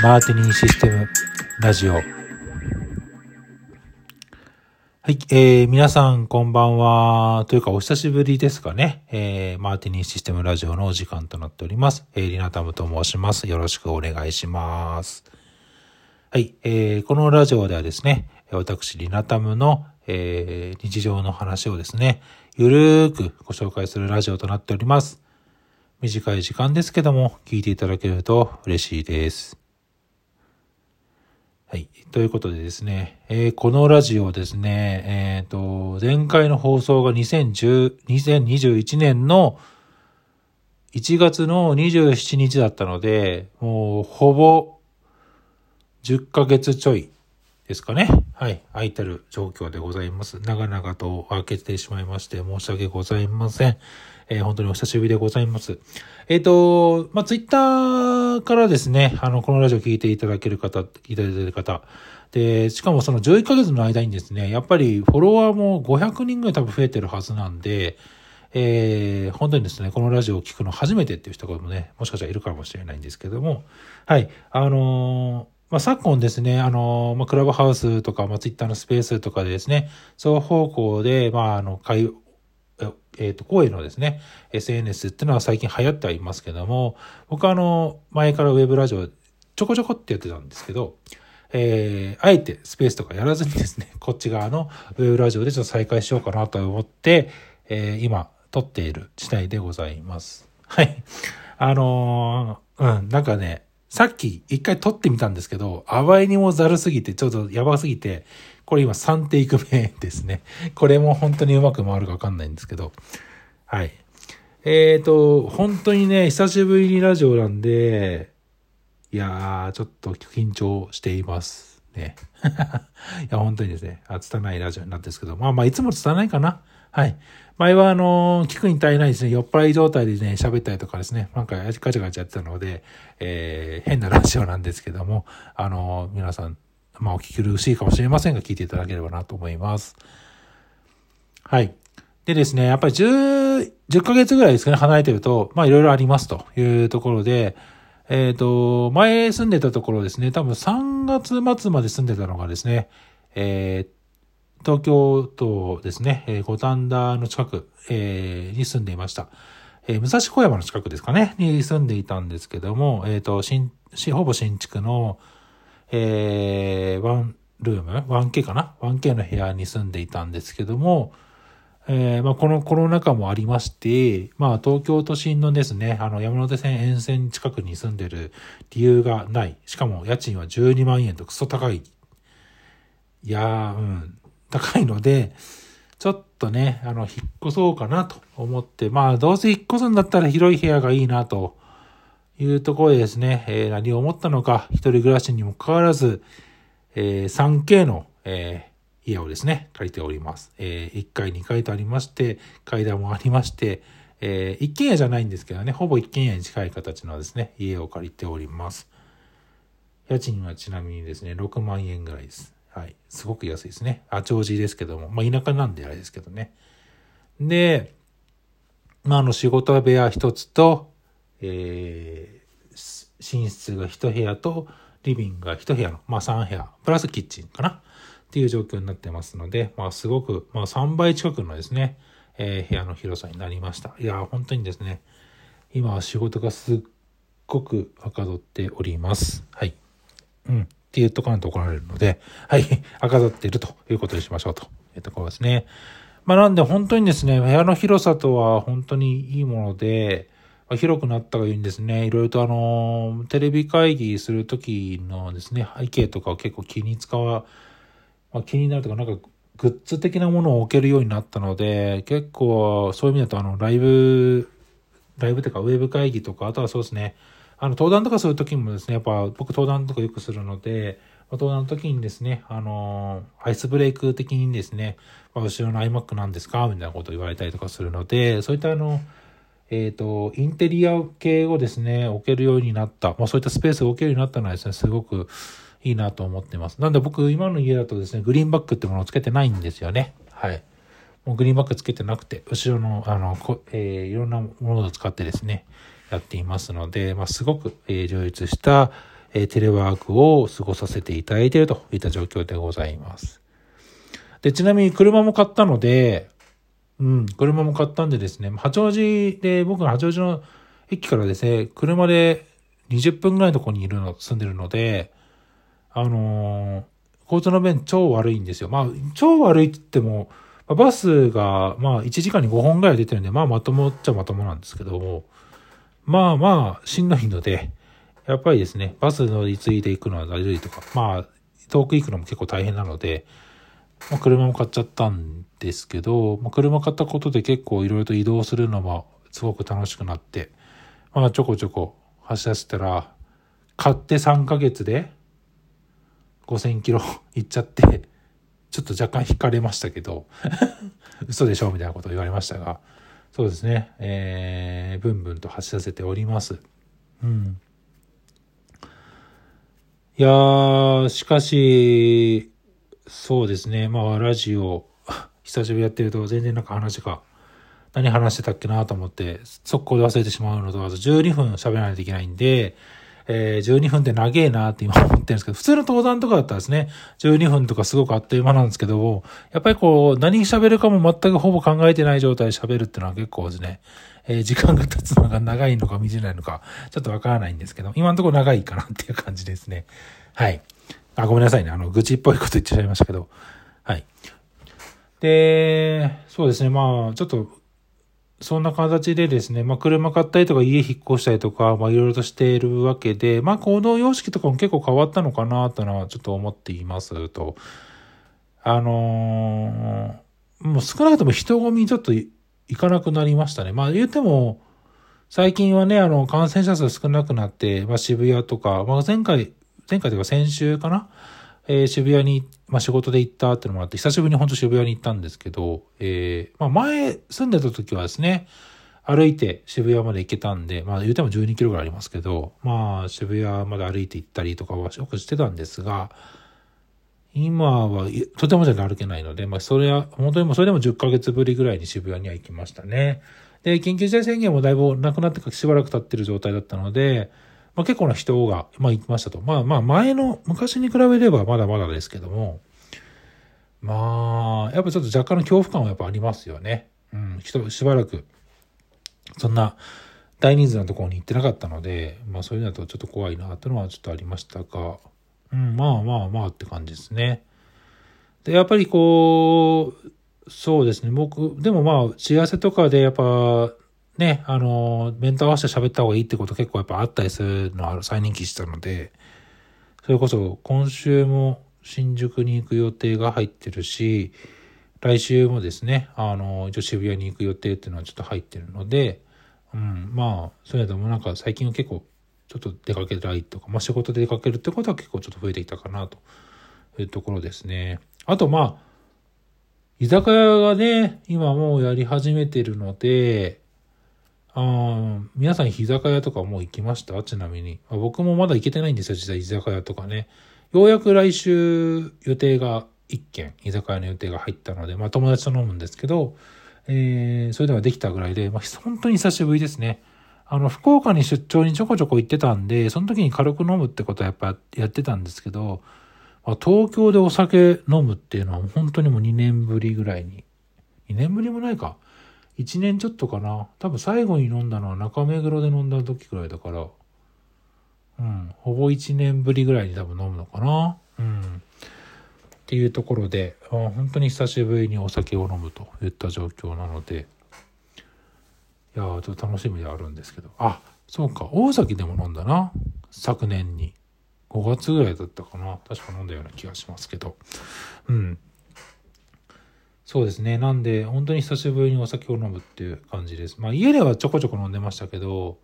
マーティニンシステムラジオ。はい、えー、皆さんこんばんは。というかお久しぶりですかね。えー、マーティニンシステムラジオのお時間となっております。えー、リナタムと申します。よろしくお願いします。はい、えー、このラジオではですね、私、リナタムの、えー、日常の話をですね、ゆるーくご紹介するラジオとなっております。短い時間ですけども、聞いていただけると嬉しいです。はい。ということでですね、えー、このラジオですね、えっ、ー、と、前回の放送が2010、2021年の1月の27日だったので、もうほぼ10ヶ月ちょいですかね。はい。空いてる状況でございます。長々と開けてしまいまして申し訳ございません。えー、本当にお久しぶりでございます。えっ、と、まあ、ツイッターからですね、あの、このラジオ聞いていただける方、聞いていただける方、で、しかもその11ヶ月の間にですね、やっぱりフォロワーも500人ぐらい多分増えてるはずなんで、えー、本当にですね、このラジオを聞くの初めてっていう人もね、もしかしたらいるかもしれないんですけども、はい、あのーまあ、昨今ですね、あの、まあ、クラブハウスとか、まあ、ツイッターのスペースとかでですね、双方向で、まあ、あの、会、えっ、ー、と、声のですね、SNS っていうのは最近流行ってはいますけども、僕はあの、前からウェブラジオちょこちょこってやってたんですけど、えー、あえてスペースとかやらずにですね、こっち側のウェブラジオでちょっと再開しようかなと思って、えー、今、撮っている次第でございます。はい。あのー、うん、なんかね、さっき一回撮ってみたんですけど、あまりにもざるすぎて、ちょっとやばすぎて、これ今3テイク目ですね。これも本当にうまく回るかわかんないんですけど。はい。えっ、ー、と、本当にね、久しぶりにラジオなんで、いやー、ちょっと緊張しています。ね。いや、本当にですね、あ、拙いラジオなんですけど、まあまあ、いつも拙いかな。はい。前は、あの聞くに足りないですね、酔っ払い状態でね、喋ったりとかですね、なんかガチャガチャやってたので、えー、変なラジオなんですけども、あの皆さん、まあ、お聞き苦しいかもしれませんが、聞いていただければなと思います。はい。でですね、やっぱり10、10ヶ月ぐらいですかね、離れてると、まあいろいろありますというところで、えっ、ー、と、前住んでたところですね、多分3月末まで住んでたのがですね、えー、東京都ですね、五反田の近く、えー、に住んでいました。えー、武蔵小山の近くですかね、に住んでいたんですけども、えっ、ー、と、新、ほぼ新築の、えー、ワンルーム ?1K かな ?1K の部屋に住んでいたんですけども、えー、まあ、このコロナ禍もありまして、まあ、東京都心のですね、あの、山手線沿線近くに住んでる理由がない。しかも、家賃は12万円とクソ高い。いやー、うん、高いので、ちょっとね、あの、引っ越そうかなと思って、まあ、どうせ引っ越すんだったら広い部屋がいいなというところでですね、えー、何を思ったのか、一人暮らしにもかかわらず、えー、3K の、えー、家をですね、借りております。えー、1階、2階とありまして、階段もありまして、えー、一軒家じゃないんですけどね、ほぼ一軒家に近い形のですね、家を借りております。家賃はちなみにですね、6万円ぐらいです。はい。すごく安いですね。あ、長寿ですけども。まあ、田舎なんであれですけどね。で、まあ、あの、仕事部屋一つと、えー、寝室が1部屋と、リビングが1部屋の、まあ3部屋、プラスキッチンかなっていう状況になってますので、まあすごく、まあ3倍近くのですね、えー、部屋の広さになりました。いや、本当にですね、今は仕事がすっごくはかどっております。はい。うん。っていうところに怒られるので、はい。はかどっているということにしましょうというところですね。まあなんで本当にですね、部屋の広さとは本当にいいもので、広くなったがいいんですね。いろいろとあの、テレビ会議するときのですね、背景とかを結構気に使わ、まあ、気になるとか、なんかグッズ的なものを置けるようになったので、結構そういう意味だとあの、ライブ、ライブというかウェブ会議とか、あとはそうですね、あの、登壇とかするときもですね、やっぱ僕登壇とかよくするので、登壇の時にですね、あの、アイスブレイク的にですね、まあ、後ろの iMac なんですか？みたいなことを言われたりとかするので、そういったあの、えっ、ー、と、インテリア系をですね、置けるようになった、まあそういったスペースを置けるようになったのはですね、すごくいいなと思ってます。なんで僕、今の家だとですね、グリーンバックってものをつけてないんですよね。はい。もうグリーンバックつけてなくて、後ろの、あの、こえー、いろんなものを使ってですね、やっていますので、まあ、すごく、えー、充実した、えー、テレワークを過ごさせていただいているといった状況でございます。で、ちなみに車も買ったので、うん、車も買ったんでですね、八王子で、僕の八王子の駅からですね、車で20分ぐらいのところにいるの、住んでるので、あのー、交通の便超悪いんですよ。まあ、超悪いって言っても、バスが、まあ、1時間に5本ぐらい出てるんで、まあ、まともっちゃまともなんですけども、まあまあ、しんどいので、やっぱりですね、バス乗り継いでいくのは大丈夫とか、まあ、遠く行くのも結構大変なので、まあ、車も買っちゃったんですけど、まあ、車買ったことで結構いろいろと移動するのもすごく楽しくなって、まあ、ちょこちょこ走らせたら、買って3ヶ月で5000キロ 行っちゃって、ちょっと若干引かれましたけど嘘でしょ？みたいなことを言われましたが、そうですね、えー、ブンブンと走らせております。うん。いやー、しかし、そうですね、まあ、ラジオ、久しぶりやってると全然なんか話が、何話してたっけなと思って、速攻で忘れてしまうのと、あと12分喋らないといけないんで、え、12分って長えなって今思ってるんですけど、普通の登山とかだったらですね、12分とかすごくあっという間なんですけど、やっぱりこう、何喋るかも全くほぼ考えてない状態で喋るっていうのは結構ですね、えー、時間が経つのが長いのか短いのか、ちょっとわからないんですけど、今のところ長いかなっていう感じですね。はい。あ、ごめんなさいね。あの、愚痴っぽいこと言っちゃいましたけど。はい。で、そうですね。まあ、ちょっとそんな形でですね、まあ、車買ったりとか家引っ越したりとか、まあ、いろいろとしているわけで、まあ、行動様式とかも結構変わったのかなというのはちょっと思っていますと、あのー、もう少なくとも人混みちょっと行かなくなりましたね。まあ、言っても、最近はね、あの、感染者数少なくなって、まあ、渋谷とか、まあ、前回、前回というか先週かなえー、渋谷に、まあ、仕事で行ったってのもあって、久しぶりに本当渋谷に行ったんですけど、えー、まあ、前住んでた時はですね、歩いて渋谷まで行けたんで、まあ言うても12キロぐらいありますけど、まあ渋谷まで歩いて行ったりとかはよくしてたんですが、今はとてもじゃ歩けないので、まあそれは、本当にもそれでも10ヶ月ぶりぐらいに渋谷には行きましたね。で、緊急事態宣言もだいぶなくなってしばらく経ってる状態だったので、まあ、結構な人が、まあ、行きましたと。まあまあ、前の、昔に比べればまだまだですけども、まあ、やっぱちょっと若干の恐怖感はやっぱありますよね。うん、人、しばらく、そんな大人数のところに行ってなかったので、まあそういうのだとちょっと怖いなっていうのはちょっとありましたが、うん、まあまあまあって感じですね。で、やっぱりこう、そうですね、僕、でもまあ、幸せとかでやっぱ、ね、あの、面と合わせて喋った方がいいってこと結構やっぱあったりするのは再人気したので、それこそ今週も新宿に行く予定が入ってるし、来週もですね、あの、一応渋谷に行く予定っていうのはちょっと入ってるので、うん、まあ、そういうのもなんか最近は結構ちょっと出かけたいとか、まあ仕事で出かけるってことは結構ちょっと増えてきたかなというところですね。あとまあ、居酒屋がね、今もうやり始めてるので、あ皆さん居酒屋とかもう行きました？ちなみに。僕もまだ行けてないんですよ、実は居酒屋とかね。ようやく来週予定が1件、居酒屋の予定が入ったので、まあ友達と飲むんですけど、えー、それではできたぐらいで、まあ本当に久しぶりですね。あの、福岡に出張にちょこちょこ行ってたんで、その時に軽く飲むってことはやっぱやってたんですけど、まあ、東京でお酒飲むっていうのは本当にもう2年ぶりぐらいに。2年ぶりもないか。1年ちょっとかな。多分最後に飲んだのは中目黒で飲んだ時くらいだから、うん、ほぼ1年ぶりぐらいに多分飲むのかな。うん。っていうところで、あ本当に久しぶりにお酒を飲むといった状況なので、いやー、ちょっと楽しみではあるんですけど、あ、そうか、大崎でも飲んだな。昨年に。5月ぐらいだったかな。確か飲んだような気がしますけど。うん。そうですね。なんで、本当に久しぶりにお酒を飲むっていう感じです。まあ、家ではちょこちょこ飲んでましたけど、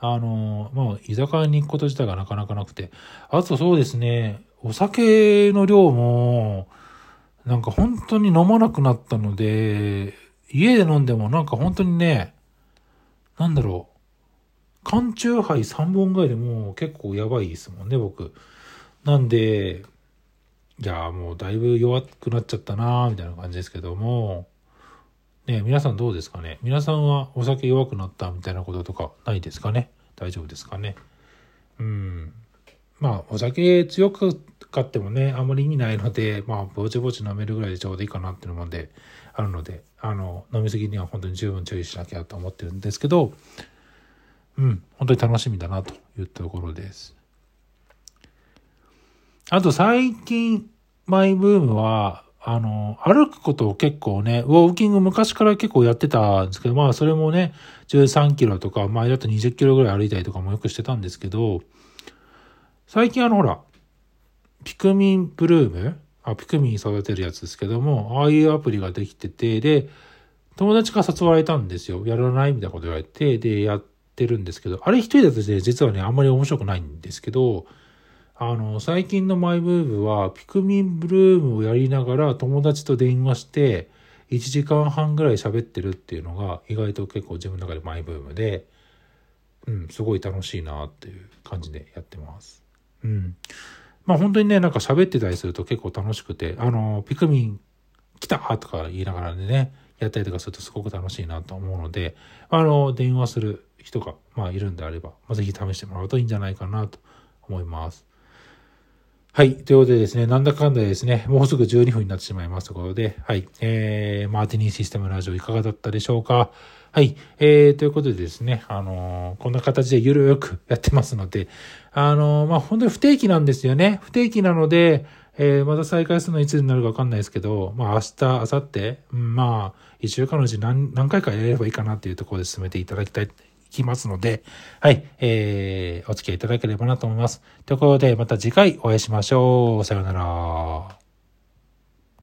あの、まあ、居酒屋に行くこと自体がなかなかなくて。あとそうですね、お酒の量も、なんか本当に飲まなくなったので、家で飲んでもなんか本当にね、なんだろう、缶チューハイ3本ぐらいでも結構やばいですもんね、僕。なんで、じゃあもうだいぶ弱くなっちゃったなみたいな感じですけども、ね皆さんどうですかね？皆さんはお酒弱くなったみたいなこととかないですかね？大丈夫ですかね？うん。まあ、お酒強く買ってもね、あんまり意味ないので、まあ、ぼちぼち飲めるぐらいでちょうどいいかなっていうので、あるので、あの、飲みすぎには本当に十分注意しなきゃと思ってるんですけど、うん、本当に楽しみだなというところです。あと最近、マイブームは、あの、歩くことを結構ね、ウォーキング昔から結構やってたんですけど、まあそれもね、13キロとか、前だと20キロぐらい歩いたりとかもよくしてたんですけど、最近あのほら、ピクミンブルーム？あ、ピクミン育てるやつですけども、ああいうアプリができてて、で、友達から誘われたんですよ。やらないみたいなこと言われて、で、やってるんですけど、あれ一人だとね、実はね、あんまり面白くないんですけど、あの、最近のマイブームは、ピクミンブルームをやりながら友達と電話して、1時間半ぐらい喋ってるっていうのが、意外と結構自分の中でマイブームで、うん、すごい楽しいなっていう感じでやってます。うん。まあ本当にね、なんか喋ってたりすると結構楽しくて、あの、ピクミン来たとか言いながらね、やったりとかするとすごく楽しいなと思うので、あの、電話する人が、まあいるんであれば、まあ、ぜひ試してもらうといいんじゃないかなと思います。はい。ということでですね、なんだかんだですね、もうすぐ12分になってしまいますということで、はい。えー、マーティニーシステムラジオいかがだったでしょうか？はい。えー、ということでですね、あのー、こんな形でゆるくやってますので、あのー、まあ、本当に不定期なんですよね。不定期なので、えー、また再開するのいつになるかわかんないですけど、まあ、明日、明後日、まあ、一週間のうち何、何回かやれればいいかなっていうところで進めていただきたいきますので、はい、えー、お付き合いいただければなと思います。ということで、また次回お会いしましょう。さようなら。